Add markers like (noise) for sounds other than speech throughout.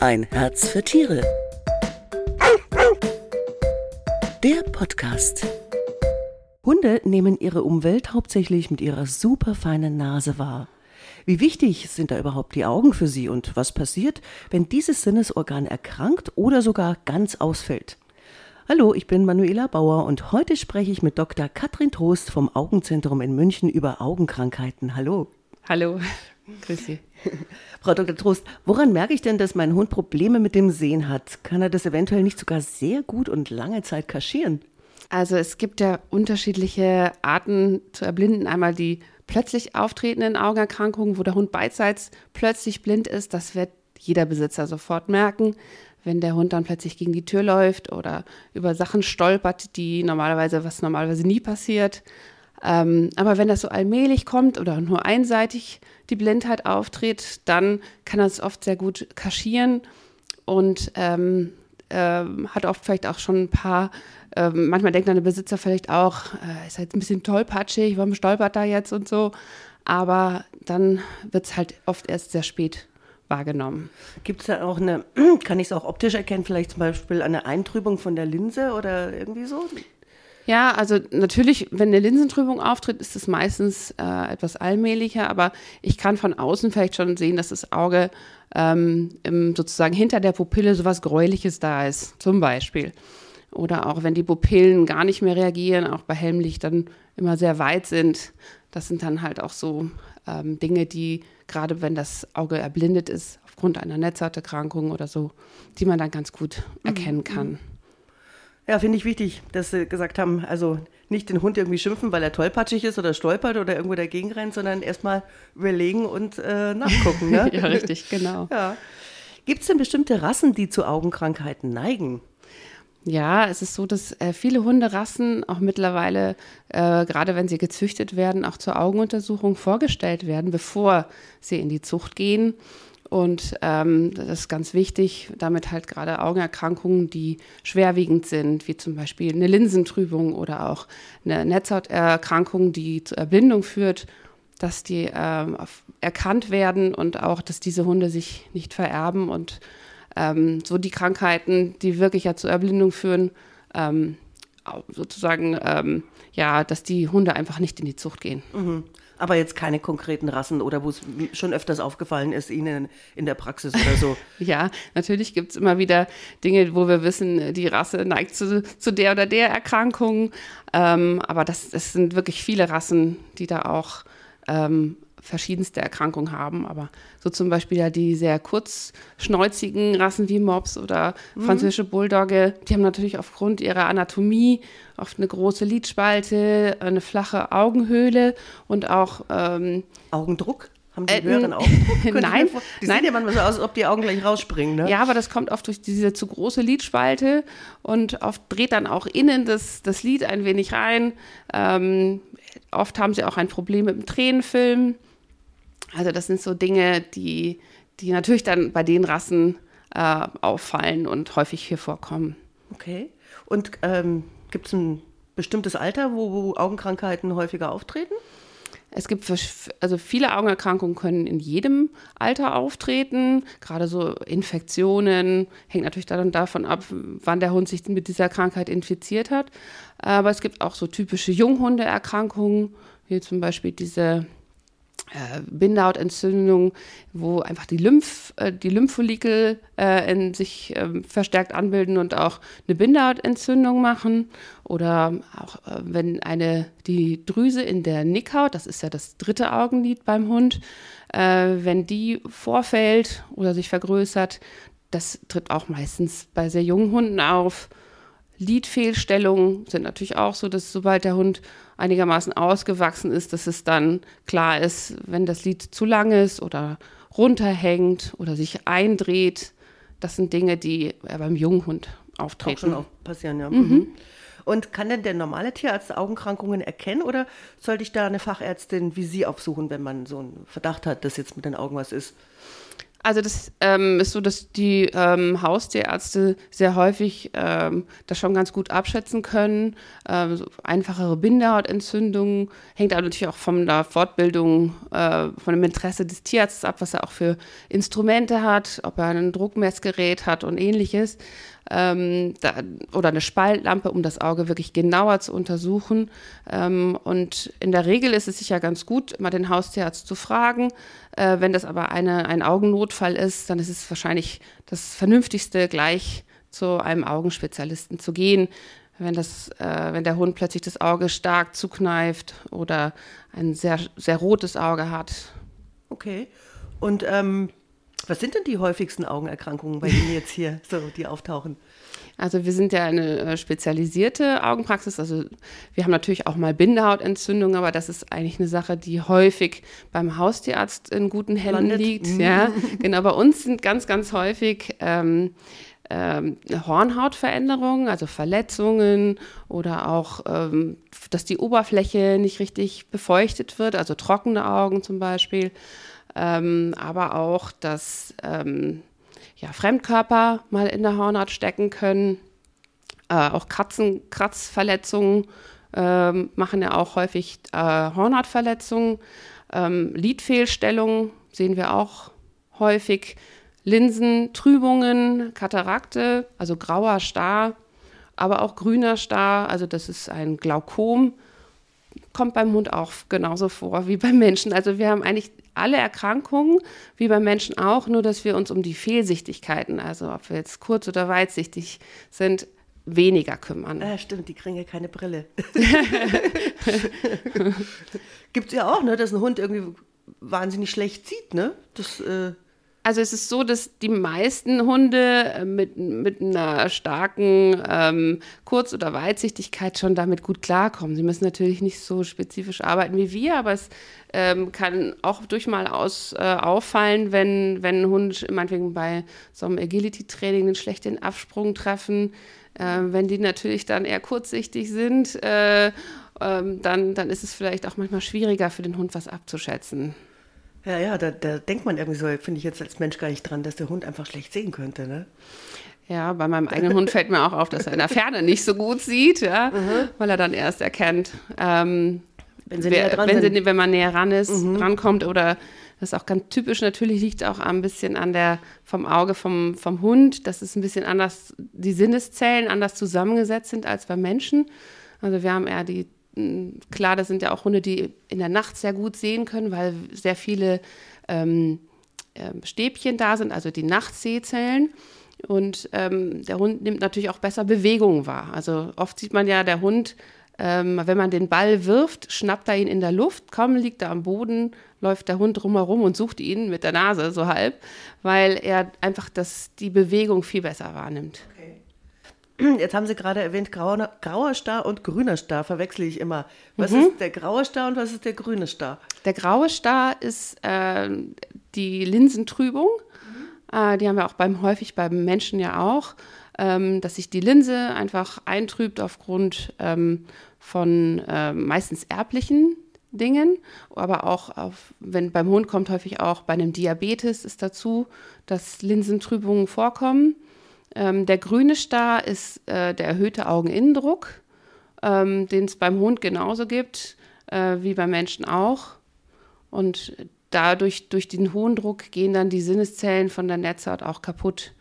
Ein Herz für Tiere. Der Podcast. Hunde nehmen ihre Umwelt hauptsächlich mit ihrer superfeinen Nase wahr. Wie wichtig sind da überhaupt die Augen für sie und was passiert, wenn dieses Sinnesorgan erkrankt oder sogar ganz ausfällt? Hallo, ich bin Manuela Bauer und heute spreche ich mit Dr. Katrin Trost vom Augenzentrum in München über Augenkrankheiten. Hallo. Hallo, grüß (laughs) Sie. Frau Dr. Trost, woran merke ich denn, dass mein Hund Probleme mit dem Sehen hat? Kann er das eventuell nicht sogar sehr gut und lange Zeit kaschieren? Also es gibt ja unterschiedliche Arten zu erblinden. Einmal die plötzlich auftretenden Augenerkrankungen, wo der Hund beidseits plötzlich blind ist. Das wird jeder Besitzer sofort merken wenn der Hund dann plötzlich gegen die Tür läuft oder über Sachen stolpert, die normalerweise, was normalerweise nie passiert. Ähm, aber wenn das so allmählich kommt oder nur einseitig die Blindheit auftritt, dann kann das oft sehr gut kaschieren und ähm, äh, hat oft vielleicht auch schon ein paar, äh, manchmal denkt dann der Besitzer vielleicht auch, äh, ist halt ein bisschen tollpatschig, warum stolpert er jetzt und so. Aber dann wird es halt oft erst sehr spät wahrgenommen. Gibt es da auch eine, (clears throat) kann ich es auch optisch erkennen, vielleicht zum Beispiel eine Eintrübung von der Linse oder irgendwie so? Ja, also natürlich, wenn eine Linsentrübung auftritt, ist es meistens äh, etwas allmählicher, aber ich kann von außen vielleicht schon sehen, dass das Auge ähm, im, sozusagen hinter der Pupille sowas Gräuliches da ist, zum Beispiel. Oder auch wenn die Pupillen gar nicht mehr reagieren, auch bei Helmlicht dann immer sehr weit sind. Das sind dann halt auch so ähm, Dinge, die gerade wenn das Auge erblindet ist, aufgrund einer Netzhauterkrankung oder so, die man dann ganz gut mhm. erkennen kann. Ja, finde ich wichtig, dass Sie gesagt haben, also nicht den Hund irgendwie schimpfen, weil er tollpatschig ist oder stolpert oder irgendwo dagegen rennt, sondern erstmal überlegen und äh, nachgucken. Ne? (laughs) ja, richtig, genau. Ja. Gibt es denn bestimmte Rassen, die zu Augenkrankheiten neigen? Ja, es ist so, dass äh, viele Hunderassen auch mittlerweile, äh, gerade wenn sie gezüchtet werden, auch zur Augenuntersuchung vorgestellt werden, bevor sie in die Zucht gehen. Und ähm, das ist ganz wichtig, damit halt gerade Augenerkrankungen, die schwerwiegend sind, wie zum Beispiel eine Linsentrübung oder auch eine Netzhauterkrankung, die zur Erblindung führt, dass die ähm, erkannt werden und auch, dass diese Hunde sich nicht vererben und ähm, so die Krankheiten, die wirklich ja zur Erblindung führen, ähm, sozusagen, ähm, ja, dass die Hunde einfach nicht in die Zucht gehen. Mhm. Aber jetzt keine konkreten Rassen oder wo es schon öfters aufgefallen ist, Ihnen in der Praxis oder so. (laughs) ja, natürlich gibt es immer wieder Dinge, wo wir wissen, die Rasse neigt zu, zu der oder der Erkrankung. Ähm, aber das, das sind wirklich viele Rassen, die da auch ähm, verschiedenste Erkrankungen haben, aber so zum Beispiel ja die sehr kurzschnäuzigen Rassen wie Mops oder mhm. französische Bulldogge, die haben natürlich aufgrund ihrer Anatomie oft eine große Lidspalte, eine flache Augenhöhle und auch ähm, Augendruck. Haben die äh, höheren Augendruck? (laughs) Nein, die nein. sehen ja manchmal so aus, als ob die Augen gleich rausspringen. Ne? Ja, aber das kommt oft durch diese zu große Lidspalte und oft dreht dann auch innen das, das Lid ein wenig rein. Ähm, oft haben sie auch ein Problem mit dem Tränenfilm. Also das sind so Dinge, die, die natürlich dann bei den Rassen äh, auffallen und häufig hier vorkommen. Okay. Und ähm, gibt es ein bestimmtes Alter, wo, wo Augenkrankheiten häufiger auftreten? Es gibt also viele Augenerkrankungen können in jedem Alter auftreten. Gerade so Infektionen hängt natürlich dann davon ab, wann der Hund sich mit dieser Krankheit infiziert hat. Aber es gibt auch so typische Junghundeerkrankungen, wie zum Beispiel diese äh, Bindehautentzündung, wo einfach die, Lymph, äh, die Lymphfollikel äh, in sich äh, verstärkt anbilden und auch eine Bindehautentzündung machen. Oder auch äh, wenn eine, die Drüse in der Nickhaut, das ist ja das dritte Augenlid beim Hund, äh, wenn die vorfällt oder sich vergrößert, das tritt auch meistens bei sehr jungen Hunden auf. Lidfehlstellungen sind natürlich auch so, dass sobald der Hund einigermaßen ausgewachsen ist, dass es dann klar ist, wenn das Lid zu lang ist oder runterhängt oder sich eindreht. Das sind Dinge, die beim jungen Hund auftreten. Auch schon auch passieren, ja. Mhm. mhm. Und kann denn der normale Tierarzt Augenkrankungen erkennen oder sollte ich da eine Fachärztin wie Sie aufsuchen, wenn man so einen Verdacht hat, dass jetzt mit den Augen was ist? Also das ähm, ist so, dass die ähm, Haustierärzte sehr häufig ähm, das schon ganz gut abschätzen können. Ähm, so einfachere Bindehautentzündungen hängt aber natürlich auch von der Fortbildung, äh, von dem Interesse des Tierarztes ab, was er auch für Instrumente hat, ob er ein Druckmessgerät hat und ähnliches ähm, da, oder eine Spaltlampe, um das Auge wirklich genauer zu untersuchen. Ähm, und in der Regel ist es sicher ganz gut, mal den Haustierarzt zu fragen. Äh, wenn das aber eine, ein Augennotfall ist, dann ist es wahrscheinlich das Vernünftigste, gleich zu einem Augenspezialisten zu gehen. Wenn, das, äh, wenn der Hund plötzlich das Auge stark zukneift oder ein sehr, sehr rotes Auge hat. Okay. Und ähm, was sind denn die häufigsten Augenerkrankungen bei Ihnen jetzt hier, so, die auftauchen? Also wir sind ja eine äh, spezialisierte Augenpraxis. Also wir haben natürlich auch mal Bindehautentzündung, aber das ist eigentlich eine Sache, die häufig beim Haustierarzt in guten Händen Landet. liegt. Mhm. Ja, (laughs) genau. Bei uns sind ganz, ganz häufig ähm, ähm, Hornhautveränderungen, also Verletzungen oder auch, ähm, dass die Oberfläche nicht richtig befeuchtet wird, also trockene Augen zum Beispiel ähm, aber auch, dass ähm, ja, Fremdkörper mal in der Hornhaut stecken können. Äh, auch Katzen, Kratzverletzungen äh, machen ja auch häufig äh, Hornhautverletzungen. Ähm, Lidfehlstellungen sehen wir auch häufig. Linsentrübungen, Katarakte, also grauer Star, aber auch grüner Star, also das ist ein Glaukom, kommt beim Hund auch genauso vor wie beim Menschen. Also wir haben eigentlich alle Erkrankungen, wie beim Menschen auch, nur dass wir uns um die Fehlsichtigkeiten, also ob wir jetzt kurz- oder weitsichtig sind, weniger kümmern. Ja, stimmt, die kriegen ja keine Brille. (laughs) Gibt es ja auch, ne, dass ein Hund irgendwie wahnsinnig schlecht sieht, ne? Das, äh also es ist so, dass die meisten Hunde äh, mit, mit einer starken ähm, Kurz- oder Weitsichtigkeit schon damit gut klarkommen. Sie müssen natürlich nicht so spezifisch arbeiten wie wir, aber es ähm, kann auch durchaus äh, auffallen, wenn, wenn ein Hund meinetwegen bei so einem Agility-Training einen schlechten Absprung treffen. Äh, wenn die natürlich dann eher kurzsichtig sind, äh, ähm, dann, dann ist es vielleicht auch manchmal schwieriger für den Hund was abzuschätzen. Ja, ja, da, da denkt man irgendwie so, finde ich jetzt als Mensch gar nicht dran, dass der Hund einfach schlecht sehen könnte, ne? Ja, bei meinem eigenen Hund fällt mir auch auf, dass er in der Ferne nicht so gut sieht, ja, mhm. weil er dann erst erkennt, ähm, wenn, sie wer, wenn, sie, wenn, man näher ran ist, mhm. rankommt oder das ist auch ganz typisch. Natürlich liegt auch ein bisschen an der vom Auge vom, vom Hund, dass es ein bisschen anders, die Sinneszellen anders zusammengesetzt sind als beim Menschen. Also wir haben eher die klar, das sind ja auch Hunde, die in der Nacht sehr gut sehen können, weil sehr viele ähm, äh, Stäbchen da sind, also die Nachtsehzellen. Und ähm, der Hund nimmt natürlich auch besser Bewegungen wahr. Also oft sieht man ja, der Hund, ähm, wenn man den Ball wirft, schnappt er ihn in der Luft, kaum liegt er am Boden, läuft der Hund drumherum und sucht ihn mit der Nase so halb, weil er einfach das, die Bewegung viel besser wahrnimmt. Jetzt haben Sie gerade erwähnt, grauer, grauer Star und grüner Star verwechsle ich immer. Was mhm. ist der graue Star und was ist der grüne Star? Der graue Star ist äh, die Linsentrübung. Mhm. Äh, die haben wir auch beim, häufig beim Menschen ja auch, ähm, dass sich die Linse einfach eintrübt aufgrund ähm, von äh, meistens erblichen Dingen, aber auch auf, wenn beim Hund kommt häufig auch bei einem Diabetes ist dazu, dass Linsentrübungen vorkommen. Ähm, der grüne Star ist äh, der erhöhte Augeninnendruck, ähm, den es beim Hund genauso gibt äh, wie beim Menschen auch. Und dadurch, durch den hohen Druck, gehen dann die Sinneszellen von der Netzhaut auch kaputt.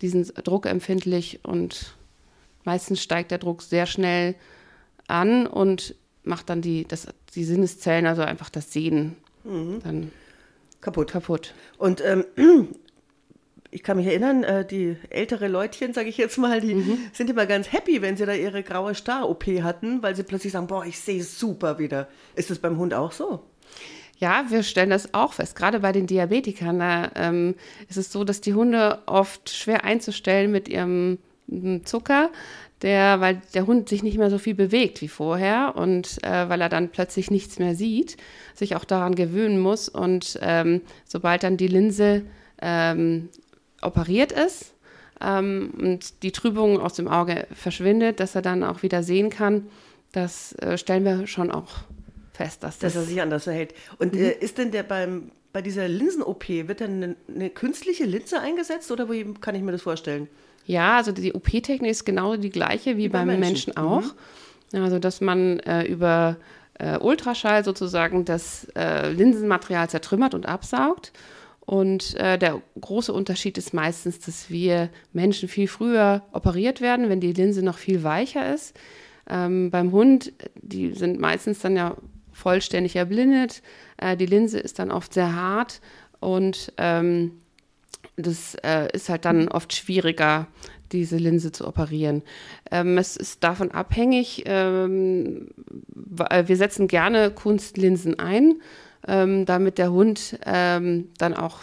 Die sind druckempfindlich und meistens steigt der Druck sehr schnell an und macht dann die, das, die Sinneszellen, also einfach das Sehen, mhm. dann kaputt. kaputt. Und ähm, (clears throat) ich kann mich erinnern, äh, die ältere Leutchen, sage ich jetzt mal, die mhm. sind immer ganz happy, wenn sie da ihre graue Star-OP hatten, weil sie plötzlich sagen, boah, ich sehe super wieder. Ist das beim Hund auch so? Ja, wir stellen das auch fest. Gerade bei den Diabetikern, da ähm, ist es so, dass die Hunde oft schwer einzustellen mit ihrem Zucker, der, weil der Hund sich nicht mehr so viel bewegt wie vorher und äh, weil er dann plötzlich nichts mehr sieht, sich auch daran gewöhnen muss. Und ähm, sobald dann die Linse ähm, operiert ist ähm, und die Trübung aus dem Auge verschwindet, dass er dann auch wieder sehen kann, das äh, stellen wir schon auch fest, dass, dass er sich anders verhält. Und mhm. äh, ist denn der beim bei dieser Linsen-OP, wird dann eine, eine, künstliche Linse eingesetzt oder wie kann ich mir das vorstellen? Ja, also die OP-Technik ist genau die gleiche wie, wie beim Menschen, Menschen auch. Mhm. Also, dass man äh, über äh, Ultraschall sozusagen das äh, Linsenmaterial zertrümmert und absaugt. Und äh, der große Unterschied ist meistens, dass wir Menschen viel früher operiert werden, wenn die Linse noch viel weicher ist. Ähm, beim Hund, die sind meistens dann ja vollständig erblindet. Äh, die Linse ist dann oft sehr hart und ähm, das äh, ist halt dann oft schwieriger, diese Linse zu operieren. Ähm, es ist davon abhängig, ähm, wir setzen gerne Kunstlinsen ein, ähm, damit der Hund ähm, dann auch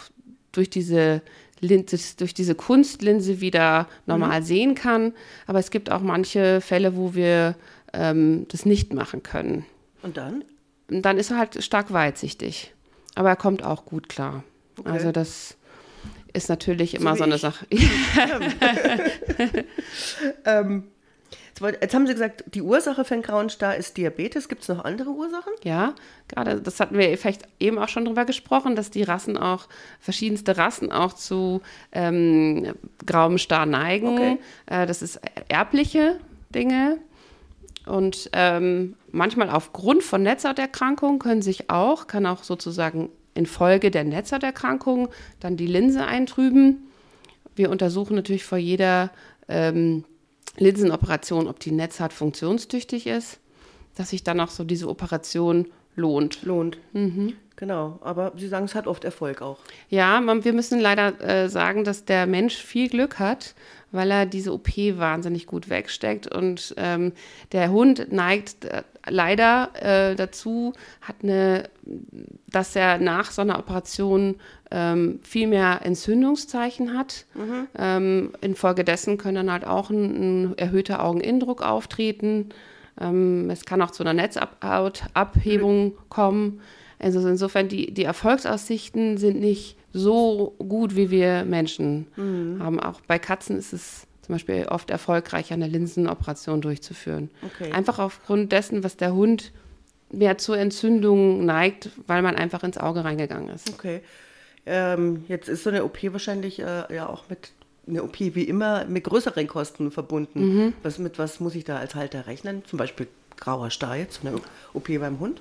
durch diese durch diese Kunstlinse wieder normal mhm. sehen kann. Aber es gibt auch manche Fälle, wo wir ähm, das nicht machen können. Und dann? dann ist er halt stark weitsichtig. Aber er kommt auch gut klar. Okay. Also das ist natürlich immer so, so eine ich. Sache. (laughs) (laughs) ähm, jetzt haben Sie gesagt, die Ursache für einen grauen Star ist Diabetes. Gibt es noch andere Ursachen? Ja, gerade das hatten wir vielleicht eben auch schon drüber gesprochen, dass die Rassen auch, verschiedenste Rassen auch zu ähm, grauem Star neigen. Okay. Äh, das ist erbliche Dinge. Und ähm, manchmal aufgrund von Netzhauterkrankungen können sich auch, kann auch sozusagen infolge der Netzhauterkrankung dann die Linse eintrüben. Wir untersuchen natürlich vor jeder ähm, Linsenoperation, ob die Netzhaut funktionstüchtig ist, dass sich dann auch so diese Operation lohnt. Lohnt. Mhm. Genau, aber Sie sagen, es hat oft Erfolg auch. Ja, man, wir müssen leider äh, sagen, dass der Mensch viel Glück hat, weil er diese OP wahnsinnig gut wegsteckt. Und ähm, der Hund neigt äh, leider äh, dazu, hat eine, dass er nach so einer Operation ähm, viel mehr Entzündungszeichen hat. Mhm. Ähm, infolgedessen können dann halt auch ein, ein erhöhter Augeninnendruck auftreten. Ähm, es kann auch zu einer Netzabhebung kommen. Also insofern, die, die Erfolgsaussichten sind nicht so gut, wie wir Menschen mhm. haben. Auch bei Katzen ist es zum Beispiel oft erfolgreicher, eine Linsenoperation durchzuführen. Okay. Einfach aufgrund dessen, was der Hund mehr zur Entzündung neigt, weil man einfach ins Auge reingegangen ist. Okay. Ähm, jetzt ist so eine OP wahrscheinlich äh, ja auch mit eine OP wie immer mit größeren Kosten verbunden. Mhm. Was, mit was muss ich da als Halter rechnen? Zum Beispiel grauer Star jetzt, eine OP beim Hund?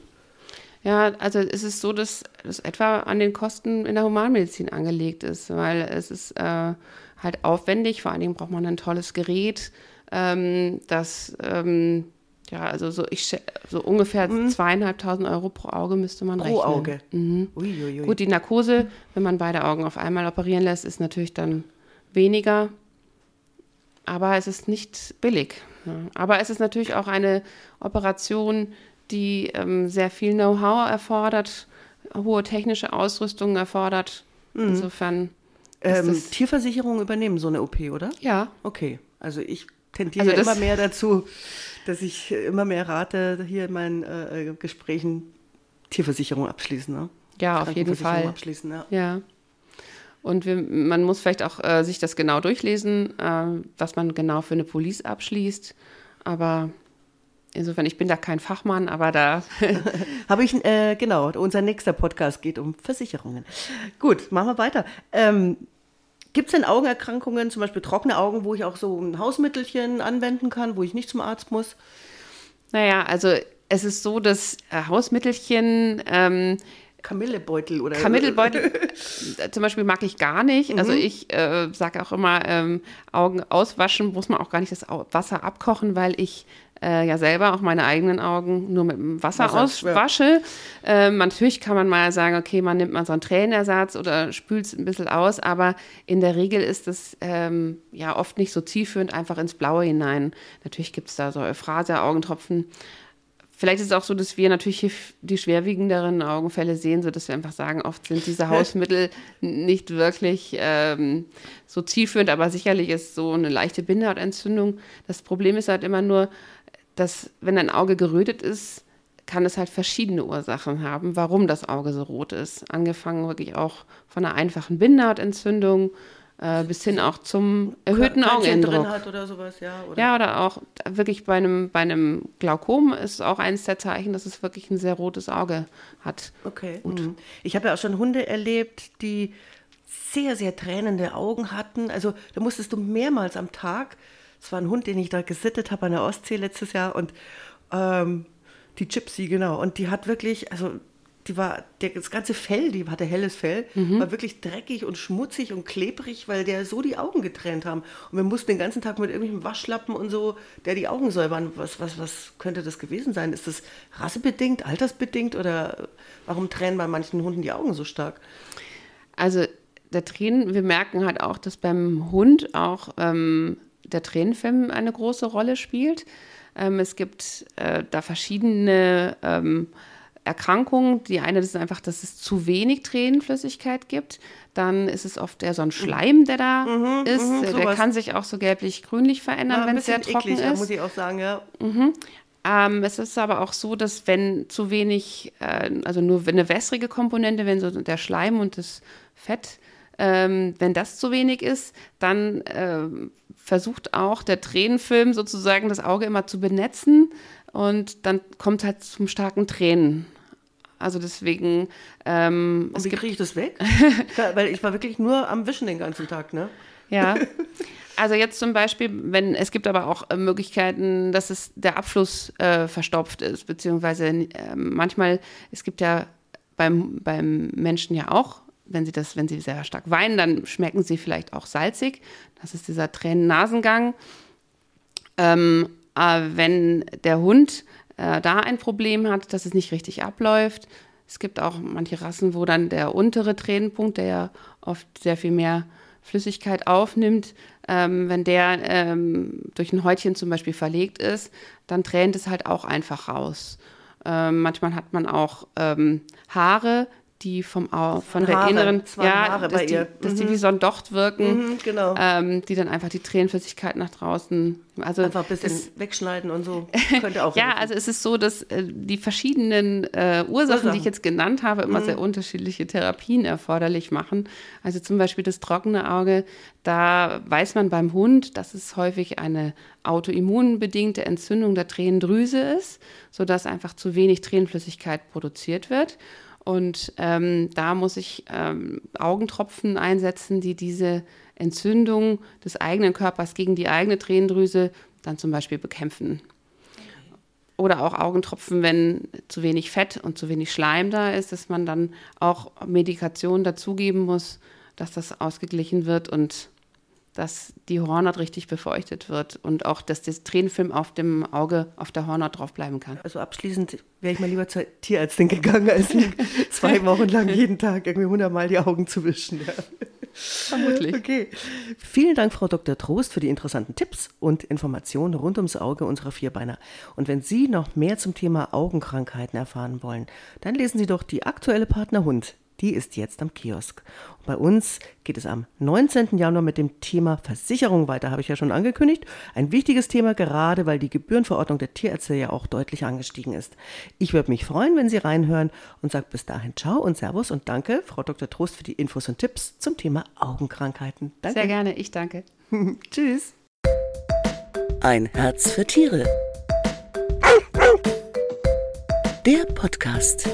Ja, also es ist so, dass das etwa an den Kosten in der Humanmedizin angelegt ist, weil es ist äh, halt aufwendig, vor allen Dingen braucht man ein tolles Gerät, ähm, das ähm, ja, also so, ich, so ungefähr mhm. zweieinhalbtausend Euro pro Auge müsste man pro rechnen. Pro Auge? Mhm. Uiuiui. Gut, die Narkose, wenn man beide Augen auf einmal operieren lässt, ist natürlich dann weniger, aber es ist nicht billig. Ja. Aber es ist natürlich auch eine Operation, die ähm, sehr viel Know-how erfordert, hohe technische Ausrüstung erfordert. Mhm. Insofern. Ähm, Tierversicherungen übernehmen so eine OP, oder? Ja. Okay. Also ich tendiere also immer mehr dazu, dass ich immer mehr rate, hier in meinen äh, Gesprächen Tierversicherung abschließen. Ne? Ja, auf jeden Fall. Abschließen, ja. ja. Und wir, man muss vielleicht auch äh, sich das genau durchlesen, äh, was man genau für eine Police abschließt. Aber Insofern, ich bin da kein Fachmann, aber da. (laughs) Habe ich, äh, genau, unser nächster Podcast geht um Versicherungen. Gut, machen wir weiter. Ähm, Gibt es denn Augenerkrankungen, zum Beispiel trockene Augen, wo ich auch so ein Hausmittelchen anwenden kann, wo ich nicht zum Arzt muss? Naja, also es ist so, dass äh, Hausmittelchen. Ähm, Kamillebeutel oder Kamillebeutel (laughs) zum Beispiel mag ich gar nicht. Also mhm. Also ich äh, sage auch immer, ähm, Augen auswaschen muss man auch gar nicht das Wasser abkochen, weil ich äh, ja selber auch meine eigenen Augen nur mit dem Wasser, Wasser auswasche. Ja. Ähm, natürlich kann man mal sagen, okay, man nimmt mal so einen Tränenersatz oder spült es ein bisschen aus, aber in der Regel ist es ähm, ja oft nicht so zielführend einfach ins Blaue hinein. Natürlich gibt es da so Euphrasia-Augentropfen. Vielleicht ist es auch so, dass wir natürlich die schwerwiegenderen Augenfälle sehen, sodass wir einfach sagen, oft sind diese Hausmittel nicht wirklich ähm, so zielführend, aber sicherlich ist so eine leichte Bindehautentzündung. Das Problem ist halt immer nur, dass wenn ein Auge gerötet ist, kann es halt verschiedene Ursachen haben, warum das Auge so rot ist. Angefangen wirklich auch von einer einfachen Bindehautentzündung, äh, bis hin auch zum erhöhten Körnchen Augenindruck. drin hat oder sowas, ja. Oder? Ja, oder auch wirklich bei einem, bei einem Glaukom ist auch eines der Zeichen, dass es wirklich ein sehr rotes Auge hat. Okay, gut. Ich habe ja auch schon Hunde erlebt, die sehr, sehr tränende Augen hatten. Also da musstest du mehrmals am Tag, es war ein Hund, den ich da gesittet habe an der Ostsee letztes Jahr und ähm, die Gypsy, genau. Und die hat wirklich, also die war, der, das ganze Fell, die hatte helles Fell, war wirklich dreckig und schmutzig und klebrig, weil der so die Augen getrennt haben. Und wir mussten den ganzen Tag mit irgendwelchen Waschlappen und so, der die Augen säubern. Was, was, was könnte das gewesen sein? Ist das rassebedingt, altersbedingt oder warum tränen bei manchen Hunden die Augen so stark? Also der Tränen, wir merken halt auch, dass beim Hund auch ähm, der Tränenfilm eine große Rolle spielt. Ähm, es gibt äh, da verschiedene ähm, Erkrankungen. Die eine ist einfach, dass es zu wenig Tränenflüssigkeit gibt. Dann ist es oft eher so ein Schleim, der da ist. mhm, der sowas. kann sich auch so gelblich-grünlich verändern, War wenn es sehr trocken eklig, ja, ist. muss ich auch sagen, ja. Ähm, es ist aber auch so, dass wenn zu wenig, äh, also nur eine wässrige Komponente, wenn so der Schleim und das Fett, ähm, wenn das zu wenig ist, dann ähm, versucht auch der Tränenfilm sozusagen das Auge immer zu benetzen und dann kommt halt zum starken Tränen. Also deswegen, ähm, Und wie kriege ich das weg? (laughs) weil ich war wirklich nur am Wischen den ganzen Tag, ne? Ja. (laughs) Also jetzt zum Beispiel, wenn es gibt aber auch äh, Möglichkeiten, dass es der Abfluss äh, verstopft ist, beziehungsweise äh, manchmal, es gibt ja beim, beim Menschen ja auch, wenn sie das, wenn sie sehr stark weinen, dann schmecken sie vielleicht auch salzig. Das ist dieser Tränen-Nasengang. Ähm, äh, wenn der Hund äh, da ein Problem hat, dass es nicht richtig abläuft. Es gibt auch manche Rassen, wo dann der untere Tränenpunkt, der ja oft sehr viel mehr Flüssigkeit aufnimmt, ähm, wenn der ähm, durch ein Häutchen zum Beispiel verlegt ist, dann tränt es halt auch einfach raus. Ähm, manchmal hat man auch ähm, Haare, die vom Au von der Haare, inneren, waren Haare dass, die, ihr. dass die wie so ein Docht wirken, Mhm, genau. ähm, die dann einfach die Tränenflüssigkeit nach draußen. Also Einfach ein bisschen das- wegschneiden und so. (laughs) Könnte auch ja, helfen. also es ist so, dass äh, die verschiedenen äh, Ursachen, die Ursachen. ich jetzt genannt habe, Mhm. immer sehr unterschiedliche Therapien erforderlich machen. Also zum Beispiel das trockene Auge, da weiß man beim Hund, dass es häufig eine autoimmunbedingte Entzündung der Tränendrüse ist, sodass einfach zu wenig Tränenflüssigkeit produziert wird. Und ähm, da muss ich ähm, Augentropfen einsetzen, die diese Entzündung des eigenen Körpers gegen die eigene Tränendrüse dann zum Beispiel bekämpfen. Oder auch Augentropfen, wenn zu wenig Fett und zu wenig Schleim da ist, dass man dann auch Medikation dazugeben muss, dass das ausgeglichen wird und dass die Hornhaut richtig befeuchtet wird und auch, dass das Tränenfilm auf dem Auge, auf der Hornhaut drauf bleiben kann. Also abschließend wäre ich mal lieber zur Tierärztin gegangen, als (laughs) zwei Wochen lang jeden Tag irgendwie hundertmal die Augen zu wischen. Ja. Vermutlich. Okay. Vielen Dank, Frau Dr. Trost, für die interessanten Tipps und Informationen rund ums Auge unserer Vierbeiner. Und wenn Sie noch mehr zum Thema Augenkrankheiten erfahren wollen, dann lesen Sie doch die aktuelle Partner Hund. Die ist jetzt am Kiosk. Und bei uns geht es am 19. Januar mit dem Thema Versicherung weiter, habe ich ja schon angekündigt. Ein wichtiges Thema, gerade weil die Gebührenverordnung der Tierärzte ja auch deutlich angestiegen ist. Ich würde mich freuen, wenn Sie reinhören und sage bis dahin Ciao und Servus und danke, Frau Dr. Trost, für die Infos und Tipps zum Thema Augenkrankheiten. Danke. Sehr gerne, ich danke. (laughs) Tschüss. Ein Herz für Tiere. Der Podcast.